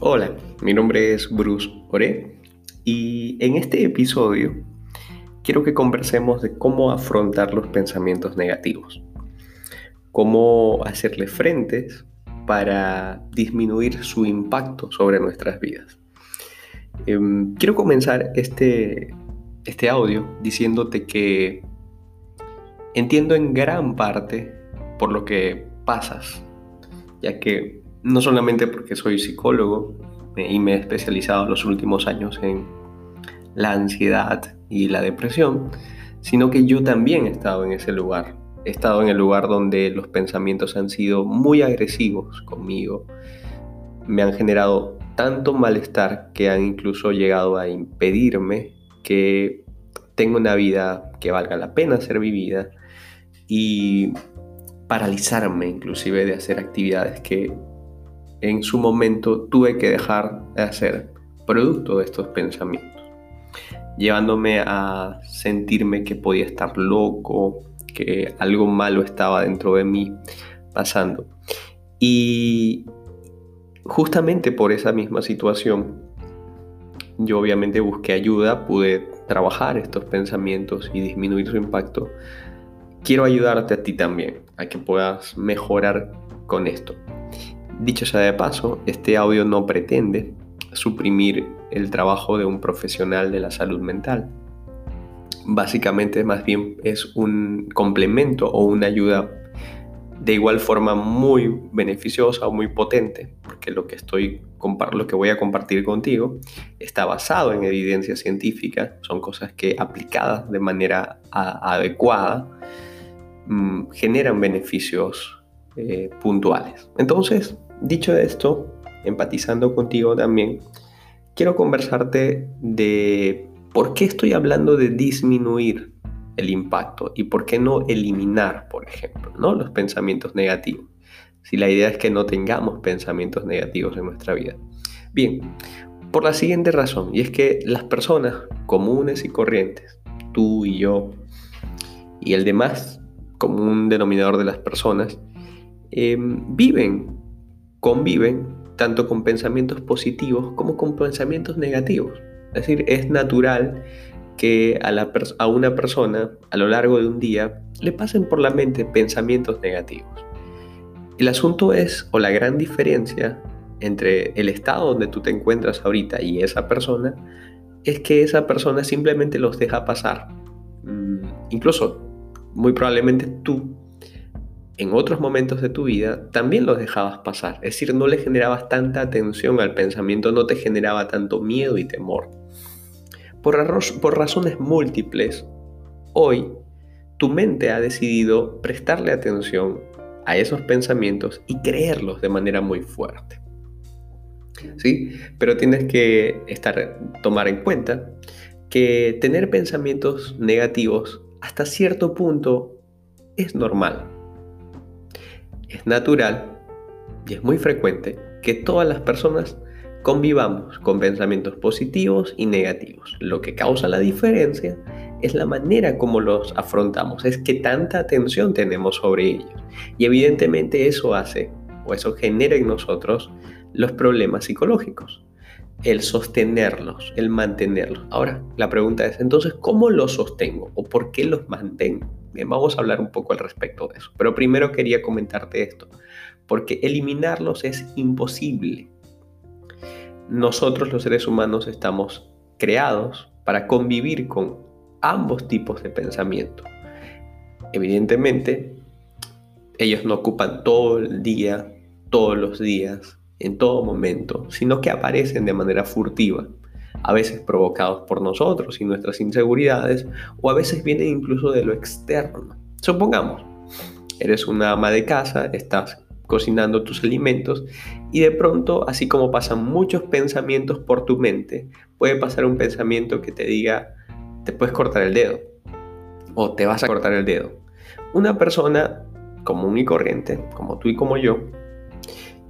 Hola, mi nombre es Bruce Ore y en este episodio quiero que conversemos de cómo afrontar los pensamientos negativos, cómo hacerle frentes para disminuir su impacto sobre nuestras vidas. Em, quiero comenzar este, este audio diciéndote que entiendo en gran parte por lo que pasas, ya que no solamente porque soy psicólogo y me he especializado en los últimos años en la ansiedad y la depresión, sino que yo también he estado en ese lugar. He estado en el lugar donde los pensamientos han sido muy agresivos conmigo, me han generado tanto malestar que han incluso llegado a impedirme que tenga una vida que valga la pena ser vivida y paralizarme inclusive de hacer actividades que en su momento tuve que dejar de hacer producto de estos pensamientos, llevándome a sentirme que podía estar loco, que algo malo estaba dentro de mí pasando. Y justamente por esa misma situación, yo obviamente busqué ayuda, pude trabajar estos pensamientos y disminuir su impacto. Quiero ayudarte a ti también, a que puedas mejorar con esto. Dicho sea de paso, este audio no pretende suprimir el trabajo de un profesional de la salud mental. Básicamente más bien es un complemento o una ayuda de igual forma muy beneficiosa o muy potente, porque lo que, estoy, lo que voy a compartir contigo está basado en evidencia científica, son cosas que aplicadas de manera adecuada mm, generan beneficios eh, puntuales. Entonces, Dicho esto, empatizando contigo también, quiero conversarte de por qué estoy hablando de disminuir el impacto y por qué no eliminar, por ejemplo, ¿no? los pensamientos negativos. Si la idea es que no tengamos pensamientos negativos en nuestra vida. Bien, por la siguiente razón, y es que las personas comunes y corrientes, tú y yo, y el demás común denominador de las personas, em, viven conviven tanto con pensamientos positivos como con pensamientos negativos. Es decir, es natural que a, una persona a lo largo de un día le pasen por la mente pensamientos negativos. El asunto es, o la gran diferencia entre el estado donde tú te encuentras ahorita y esa persona, es que esa persona simplemente los deja pasar. Mm, incluso, muy probablemente tú en otros momentos de tu vida también los dejabas pasar. Es decir, no le generabas tanta atención al pensamiento, no te generaba tanto miedo y temor. Por, razones múltiples, hoy tu mente ha decidido prestarle atención a esos pensamientos y creerlos de manera muy fuerte. ¿Sí? Pero tienes que estar, tomar en cuenta que tener pensamientos negativos hasta cierto punto es normal es natural y es muy frecuente que todas las personas convivamos con pensamientos positivos y negativos. Lo que causa la diferencia es la manera como los afrontamos, es que tanta atención tenemos sobre ellos. Y evidentemente eso hace o eso genera en nosotros los problemas psicológicos. El sostenerlos, el mantenerlos. Ahora, la pregunta es entonces, ¿cómo los sostengo o por qué los mantengo? Vamos a hablar un poco al respecto de eso. Pero primero quería comentarte esto, porque eliminarlos es imposible. Nosotros los seres humanos estamos creados para convivir con ambos tipos de pensamiento. Evidentemente, ellos no ocupan todo el día, todos los días, en todo momento, sino que aparecen de manera furtiva a veces provocados por nosotros y nuestras inseguridades, o a veces vienen incluso de lo externo. Supongamos, eres una ama de casa, estás cocinando tus alimentos y de pronto, así como pasan muchos pensamientos por tu mente, puede pasar un pensamiento que te diga, te puedes cortar el dedo o te vas a cortar el dedo. Una persona común y corriente, como tú y como yo,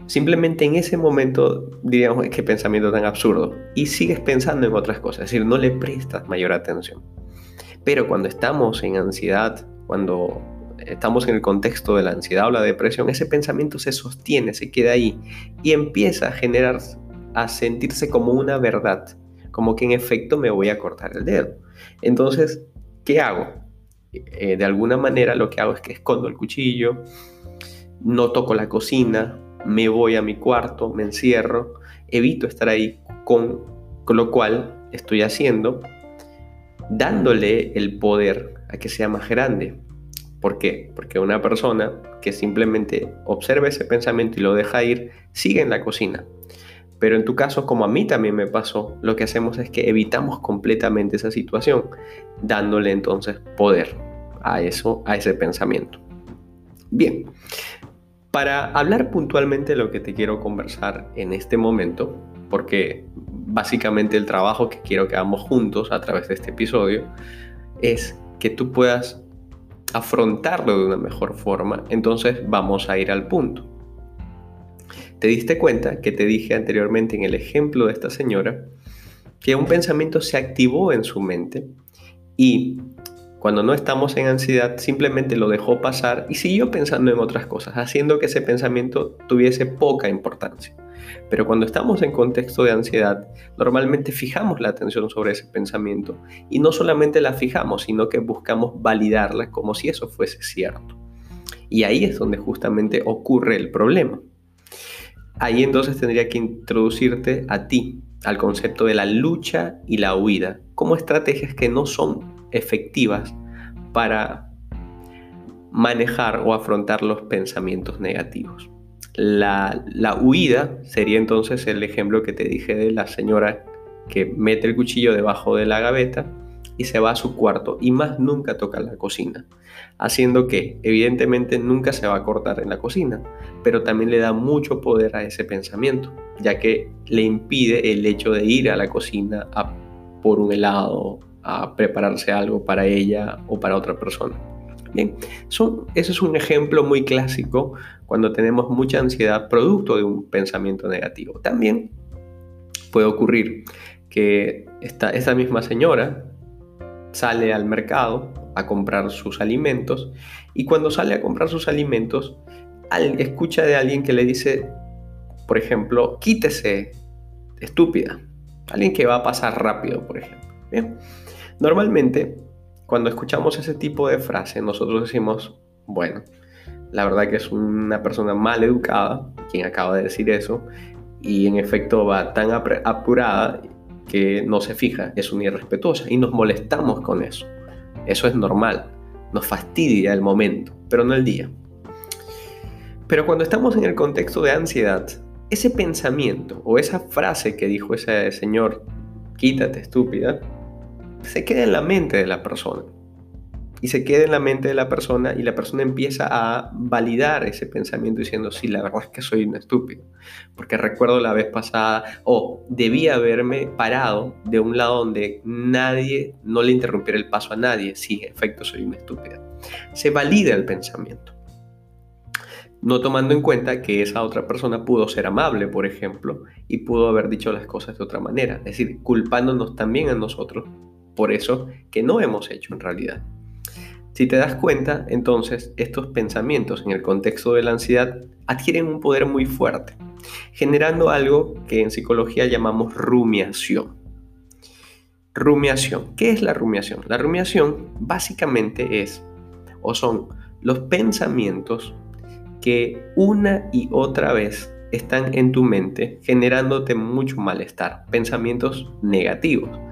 Simplemente en ese momento diríamos qué pensamiento tan absurdo y sigues pensando en otras cosas, es decir, no le prestas mayor atención. Pero cuando estamos en ansiedad, cuando estamos en el contexto de la ansiedad o la depresión, ese pensamiento se sostiene, se queda ahí y empieza a generar a sentirse como una verdad, como que en efecto me voy a cortar el dedo. Entonces, ¿qué hago? Eh, de alguna manera lo que hago es que escondo el cuchillo, no toco la cocina, me voy a mi cuarto, me encierro, evito estar ahí, con, con lo cual estoy haciendo, dándole el poder a que sea más grande. ¿Por qué? Porque una persona que simplemente observa ese pensamiento y lo deja ir, sigue en la cocina. Pero en tu caso, como a mí también me pasó, lo que hacemos es que evitamos completamente esa situación, dándole entonces poder a eso, a ese pensamiento. Bien, para hablar puntualmente de lo que te quiero conversar en este momento, porque básicamente el trabajo que quiero que hagamos juntos a través de este episodio es que tú puedas afrontarlo de una mejor forma, entonces vamos a ir al punto. ¿Te diste cuenta que te dije anteriormente en el ejemplo de esta señora que un pensamiento se activó en su mente y cuando no estamos en ansiedad, simplemente lo dejó pasar y siguió pensando en otras cosas, haciendo que ese pensamiento tuviese poca importancia. Pero cuando estamos en contexto de ansiedad, normalmente fijamos la atención sobre ese pensamiento y no solamente la fijamos, sino que buscamos validarla como si eso fuese cierto. Y ahí es donde justamente ocurre el problema. Ahí entonces tendría que introducirte a ti, al concepto de la lucha y la huida, como estrategias que no son efectivas para manejar o afrontar los pensamientos negativos. La, huida sería entonces el ejemplo que te dije de la señora que mete el cuchillo debajo de la gaveta y se va a su cuarto y más nunca toca la cocina, haciendo que evidentemente nunca se va a cortar en la cocina, pero también le da mucho poder a ese pensamiento, ya que le impide el hecho de ir a la cocina a por un helado a prepararse algo para ella o para otra persona. Bien, son, ese es un ejemplo muy clásico cuando tenemos mucha ansiedad producto de un pensamiento negativo. También puede ocurrir que esta, esta misma señora sale al mercado a comprar sus alimentos y cuando sale a comprar sus alimentos escucha de alguien que le dice, por ejemplo, quítese, estúpida. Alguien que va a pasar rápido, por ejemplo. Bien. Normalmente, cuando escuchamos ese tipo de frase, nosotros decimos, bueno, la verdad que es una persona mal educada quien acaba de decir eso y en efecto va tan apurada que no se fija, es una irrespetuosa y nos molestamos con eso. Eso es normal, nos fastidia el momento, pero no el día. Pero cuando estamos en el contexto de ansiedad, ese pensamiento o esa frase que dijo ese señor, quítate estúpida, se queda en la mente de la persona. Y se queda en la mente de la persona y la persona empieza a validar ese pensamiento diciendo, sí, la verdad es que soy un estúpido. Porque recuerdo la vez pasada, o oh, debía haberme parado de un lado donde nadie, no le interrumpiera el paso a nadie. Sí, en efecto, soy un estúpido. Se valida el pensamiento no tomando en cuenta que esa otra persona pudo ser amable, por ejemplo, y pudo haber dicho las cosas de otra manera, es decir, culpándonos también a nosotros por eso que no hemos hecho en realidad. Si te das cuenta, entonces estos pensamientos en el contexto de la ansiedad adquieren un poder muy fuerte, generando algo que en psicología llamamos rumiación. Rumiación. ¿Qué es la rumiación? La rumiación básicamente es o son los pensamientos que una y otra vez están en tu mente generándote mucho malestar, pensamientos negativos.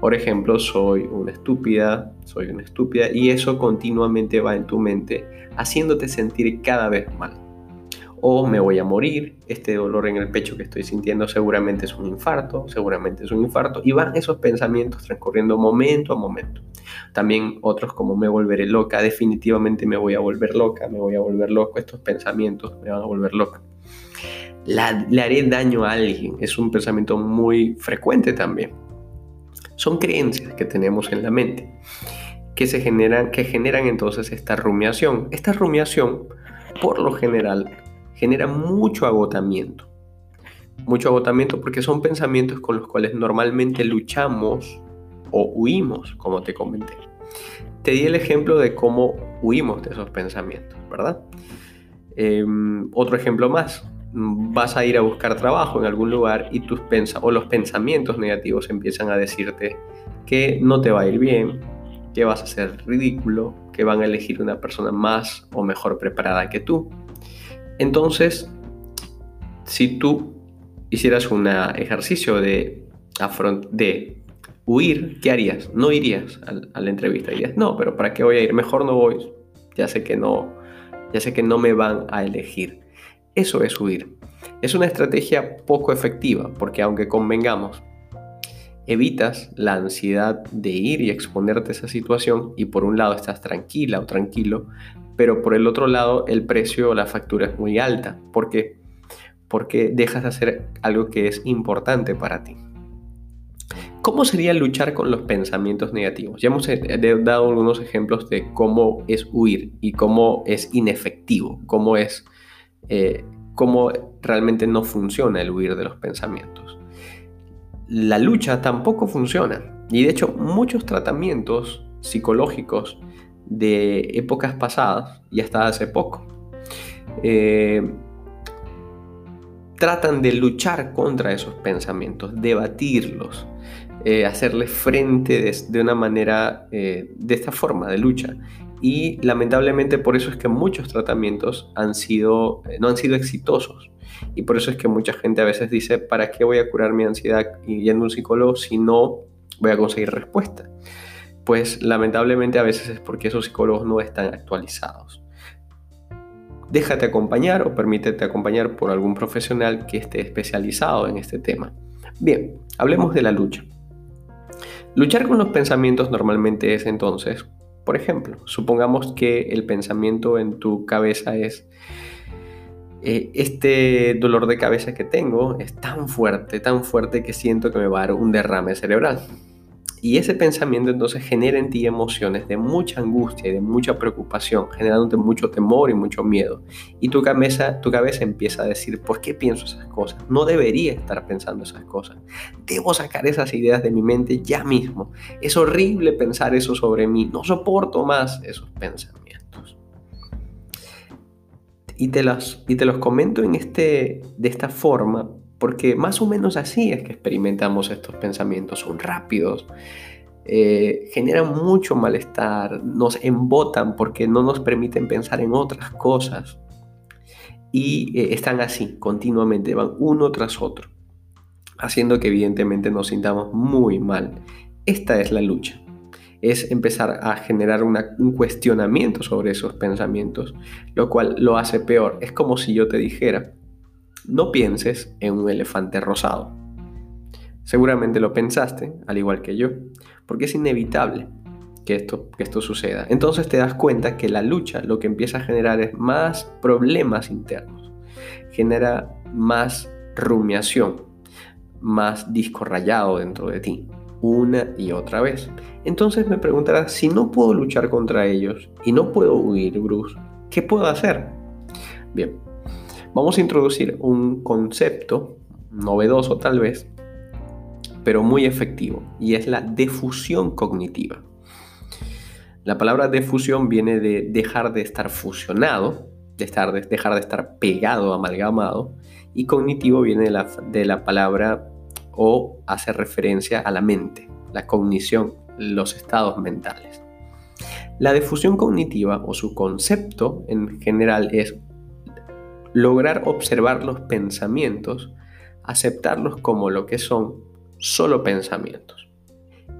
Por ejemplo, soy una estúpida, soy una estúpida y eso continuamente va en tu mente haciéndote sentir cada vez mal. O me voy a morir, este dolor en el pecho que estoy sintiendo seguramente es un infarto, seguramente es un infarto y van esos pensamientos transcurriendo momento a momento. También otros como me volveré loca, definitivamente me voy a volver loca, me voy a volver loco, estos pensamientos me van a volver loca. le haré daño a alguien, es un pensamiento muy frecuente también son creencias que tenemos en la mente que se generan, que generan entonces esta rumiación. Esta rumiación, por lo general, genera mucho agotamiento. Mucho agotamiento porque son pensamientos con los cuales normalmente luchamos o huimos, como te comenté. Te di el ejemplo de cómo huimos de esos pensamientos, ¿verdad? Em, otro ejemplo más. Vas a ir a buscar trabajo en algún lugar y tus pensa o los pensamientos negativos empiezan a decirte que no te va a ir bien, que vas a ser ridículo, que van a elegir una persona más o mejor preparada que tú. Entonces, si tú hicieras un ejercicio de, de huir, ¿qué harías? No irías a, la entrevista. Dirías, no, pero ¿para qué voy a ir? Mejor no voy. Ya sé que no, ya sé que no me van a elegir. Eso es huir. Es una estrategia poco efectiva porque aunque convengamos, evitas la ansiedad de ir y exponerte a esa situación y por un lado estás tranquila o tranquilo, pero por el otro lado el precio o la factura es muy alta. ¿Por qué? Porque dejas de hacer algo que es importante para ti. ¿Cómo sería luchar con los pensamientos negativos? Ya hemos eh, dado algunos ejemplos de cómo es huir y cómo es inefectivo, cómo es eh, cómo realmente no funciona el huir de los pensamientos. La lucha tampoco funciona. Y de hecho muchos tratamientos psicológicos de épocas pasadas y hasta hace poco eh, tratan de luchar contra esos pensamientos, debatirlos, eh, hacerles frente de, una manera, de esta forma de lucha y lamentablemente por eso es que muchos tratamientos han sido, eh, no han sido exitosos. Y por eso es que mucha gente a veces dice, ¿para qué voy a curar mi ansiedad yendo a un psicólogo si no voy a conseguir respuesta? Pues lamentablemente a veces es porque esos psicólogos no están actualizados. Déjate acompañar o permítete acompañar por algún profesional que esté especializado en este tema. Bien, hablemos de la lucha. Luchar con los pensamientos normalmente es entonces por ejemplo, supongamos que el pensamiento en tu cabeza es, eh, este dolor de cabeza que tengo es tan fuerte, tan fuerte que siento que me va a dar un derrame cerebral. Y ese pensamiento entonces genera en ti emociones de mucha angustia y de mucha preocupación, generándote mucho temor y mucho miedo. Y tu cabeza, tu cabeza empieza a decir, ¿por qué pienso esas cosas? No debería estar pensando esas cosas. Debo sacar esas ideas de mi mente ya mismo. Es horrible pensar eso sobre mí. No soporto más esos pensamientos. Y te los, y te los comento en este, de esta forma porque más o menos así es que experimentamos estos pensamientos, son rápidos, eh, generan mucho malestar, nos embotan porque no nos permiten pensar en otras cosas y eh, están así continuamente, van uno tras otro, haciendo que evidentemente nos sintamos muy mal. Esta es la lucha, es empezar a generar un cuestionamiento sobre esos pensamientos, lo cual lo hace peor. Es como si yo te dijera, no pienses en un elefante rosado. Seguramente lo pensaste, al igual que yo, porque es inevitable que esto, que esto suceda. Entonces te das cuenta que la lucha lo que empieza a generar es más problemas internos, genera más rumiación, más disco rayado dentro de ti, una y otra vez. Entonces me preguntarás, si no puedo luchar contra ellos y no puedo huir, Bruce, ¿qué puedo hacer? Bien, vamos a introducir un concepto novedoso tal vez, pero muy efectivo, y es la defusión cognitiva. La palabra defusión viene de dejar de estar fusionado, de estar, dejar de estar pegado, amalgamado, y cognitivo viene de la, de la palabra o hace referencia a la mente, la cognición, los estados mentales. La defusión cognitiva o su concepto en general es lograr observar los pensamientos, aceptarlos como lo que son, solo pensamientos.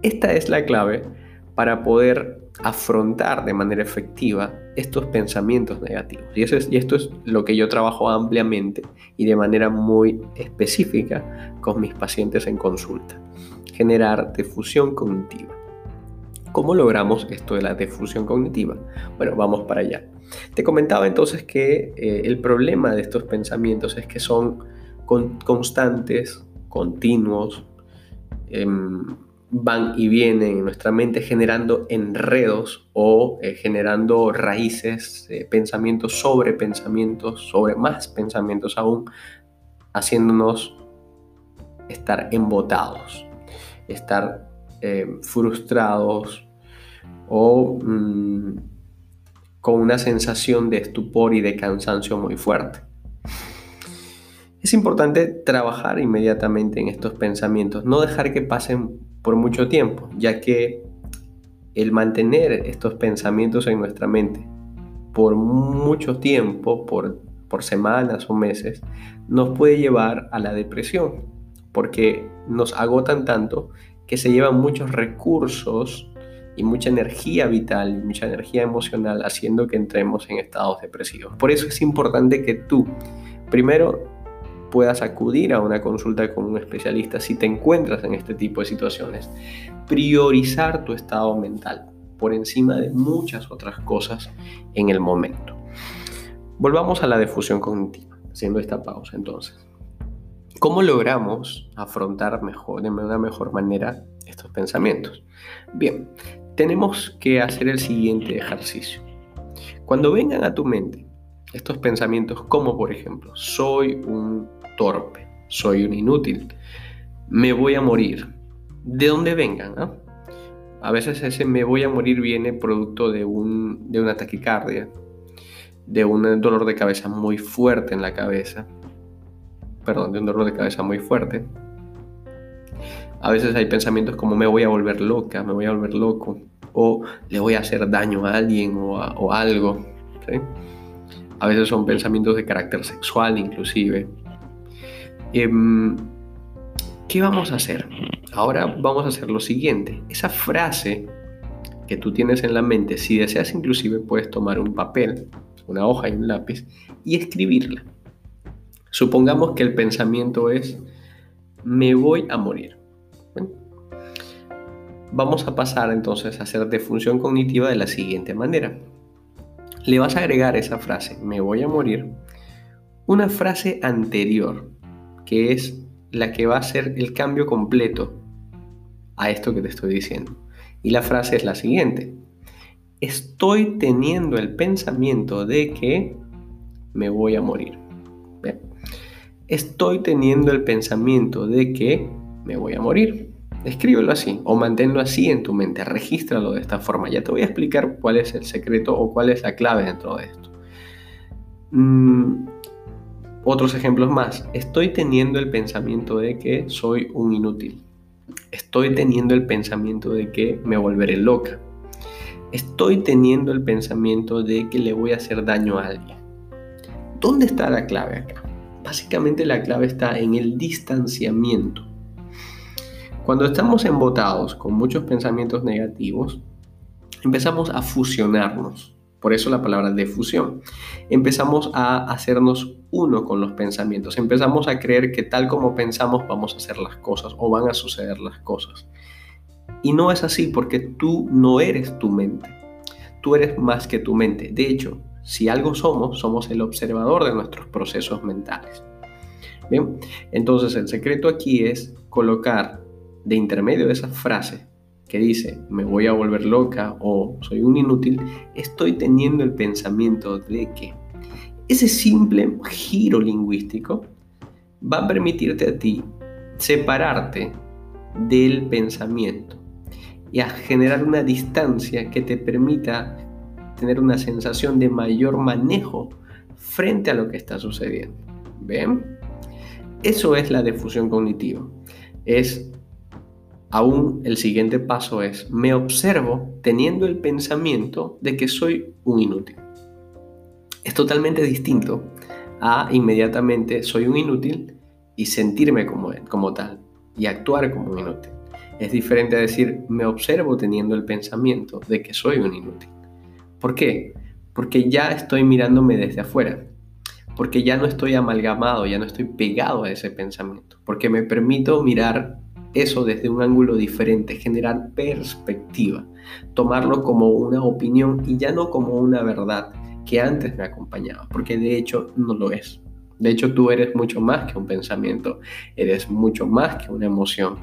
Esta es la clave para poder afrontar de manera efectiva estos pensamientos negativos. Y, eso es, y esto es lo que yo trabajo ampliamente y de manera muy específica con mis pacientes en consulta. Generar difusión cognitiva. ¿Cómo logramos esto de la difusión cognitiva? Bueno, vamos para allá. Te comentaba entonces que eh, el problema de estos pensamientos es que son constantes, continuos, em, van y vienen en nuestra mente generando enredos o eh, generando raíces, pensamientos sobre pensamientos, sobre más pensamientos aún, haciéndonos estar embotados, estar frustrados o... Mm, con una sensación de estupor y de cansancio muy fuerte. Es importante trabajar inmediatamente en estos pensamientos, no dejar que pasen por mucho tiempo, ya que el mantener estos pensamientos en nuestra mente por mucho tiempo, por, por semanas o meses, nos puede llevar a la depresión, porque nos agotan tanto que se llevan muchos recursos y mucha energía vital y mucha energía emocional haciendo que entremos en estados depresivos. Por eso es importante que tú primero puedas acudir a una consulta con un especialista si te encuentras en este tipo de situaciones. Priorizar tu estado mental por encima de muchas otras cosas en el momento. Volvamos a la difusión cognitiva, haciendo esta pausa entonces. ¿Cómo logramos afrontar mejor, de una mejor manera estos pensamientos? Bien, tenemos que hacer el siguiente ejercicio. Cuando vengan a tu mente estos pensamientos como por ejemplo, soy un torpe, soy un inútil, me voy a morir, de dónde vengan, ¿ah? A veces ese me voy a morir viene producto de, un, de una taquicardia, de un dolor de cabeza muy fuerte en la cabeza, perdón, de un dolor de cabeza muy fuerte. A veces hay pensamientos como me voy a volver loca, me voy a volver loco, o le voy a hacer daño a alguien o, algo. A veces son pensamientos de carácter sexual inclusive. Em, ¿Qué vamos a hacer? Ahora vamos a hacer lo siguiente. Esa frase que tú tienes en la mente, si deseas inclusive puedes tomar un papel, una hoja y un lápiz y escribirla. Supongamos que el pensamiento es, me voy a morir. Vamos a pasar entonces a hacer defunción cognitiva de la siguiente manera. Le vas a agregar esa frase, me voy a morir, una frase anterior, que es la que va a hacer el cambio completo a esto que te estoy diciendo. Y la frase es la siguiente. Estoy teniendo el pensamiento de que me voy a morir. Estoy teniendo el pensamiento de que me voy a morir. Escríbelo así o manténlo así en tu mente, regístralo de esta forma. Ya te voy a explicar cuál es el secreto o cuál es la clave dentro de esto. Mm, otros ejemplos más. Estoy teniendo el pensamiento de que soy un inútil. Estoy teniendo el pensamiento de que me volveré loca. Estoy teniendo el pensamiento de que le voy a hacer daño a alguien. ¿Dónde está la clave acá? Básicamente la clave está en el distanciamiento. Cuando estamos embotados con muchos pensamientos negativos, empezamos a fusionarnos. Por eso la palabra defusión. Empezamos a hacernos uno con los pensamientos. Empezamos a creer que tal como pensamos vamos a hacer las cosas o van a suceder las cosas. Y no es así porque tú no eres tu mente. Tú eres más que tu mente. De hecho, si algo somos, somos el observador de nuestros procesos mentales. Bien, entonces el secreto aquí es colocar de intermedio de esa frase que dice me voy a volver loca o soy un inútil, estoy teniendo el pensamiento de que ese simple giro lingüístico va a permitirte a ti separarte del pensamiento y a generar una distancia que te permita tener una sensación de mayor manejo frente a lo que está sucediendo. ¿Ven? Eso es la difusión cognitiva. Es aún el siguiente paso es me observo teniendo el pensamiento de que soy un inútil. Es totalmente distinto a inmediatamente soy un inútil y sentirme como, como tal y actuar como un inútil. Es diferente a decir me observo teniendo el pensamiento de que soy un inútil. ¿Por qué? Porque ya estoy mirándome desde afuera porque ya no estoy amalgamado, ya no estoy pegado a ese pensamiento, porque me permito mirar eso desde un ángulo diferente, generar perspectiva, tomarlo como una opinión y ya no como una verdad que antes me acompañaba, porque de hecho no lo es. De hecho tú eres mucho más que un pensamiento, eres mucho más que una emoción.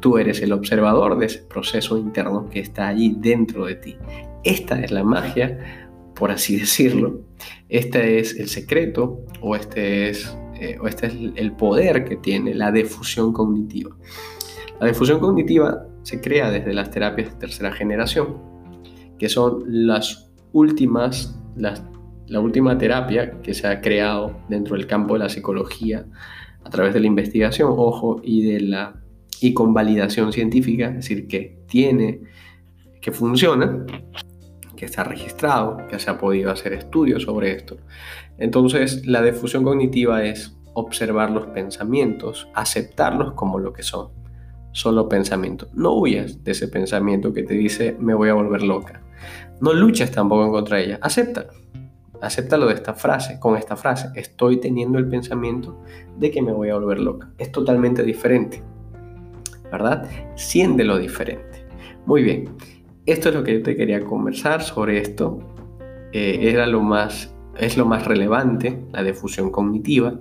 Tú eres el observador de ese proceso interno que está allí dentro de ti. Esta es la magia por así decirlo. Este es el secreto o este es, eh, o este es el poder que tiene la difusión cognitiva. La difusión cognitiva se crea desde las terapias de tercera generación, que son las últimas, las la última terapia que se ha creado dentro del campo de la psicología a través de la investigación, ojo, y de la y con validación científica, es decir, que tiene, que funciona, que está registrado, que se ha podido hacer estudios sobre esto. Entonces, la difusión cognitiva es observar los pensamientos, aceptarlos como lo que son, solo pensamiento. No huyas de ese pensamiento que te dice me voy a volver loca. No luches tampoco contra ella, acéptalo. Acéptalo de esta frase, con esta frase, estoy teniendo el pensamiento de que me voy a volver loca. Es totalmente diferente, ¿verdad? lo diferente. Muy bien, esto es lo que yo te quería conversar sobre esto. Eh, era lo más es lo más relevante, la difusión cognitiva.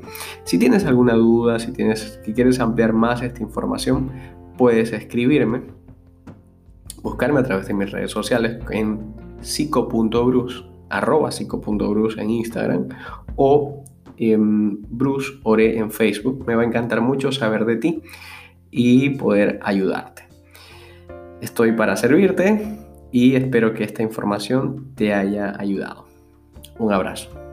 Si tienes alguna duda, si, tienes, si quieres ampliar más esta información, puedes escribirme, buscarme a través de mis redes sociales en psico.brus, arroba psico.brus en Instagram o en Bruce Ore en Facebook. Me va a encantar mucho saber de ti y poder ayudarte. Estoy para servirte y espero que esta información te haya ayudado. Un abrazo.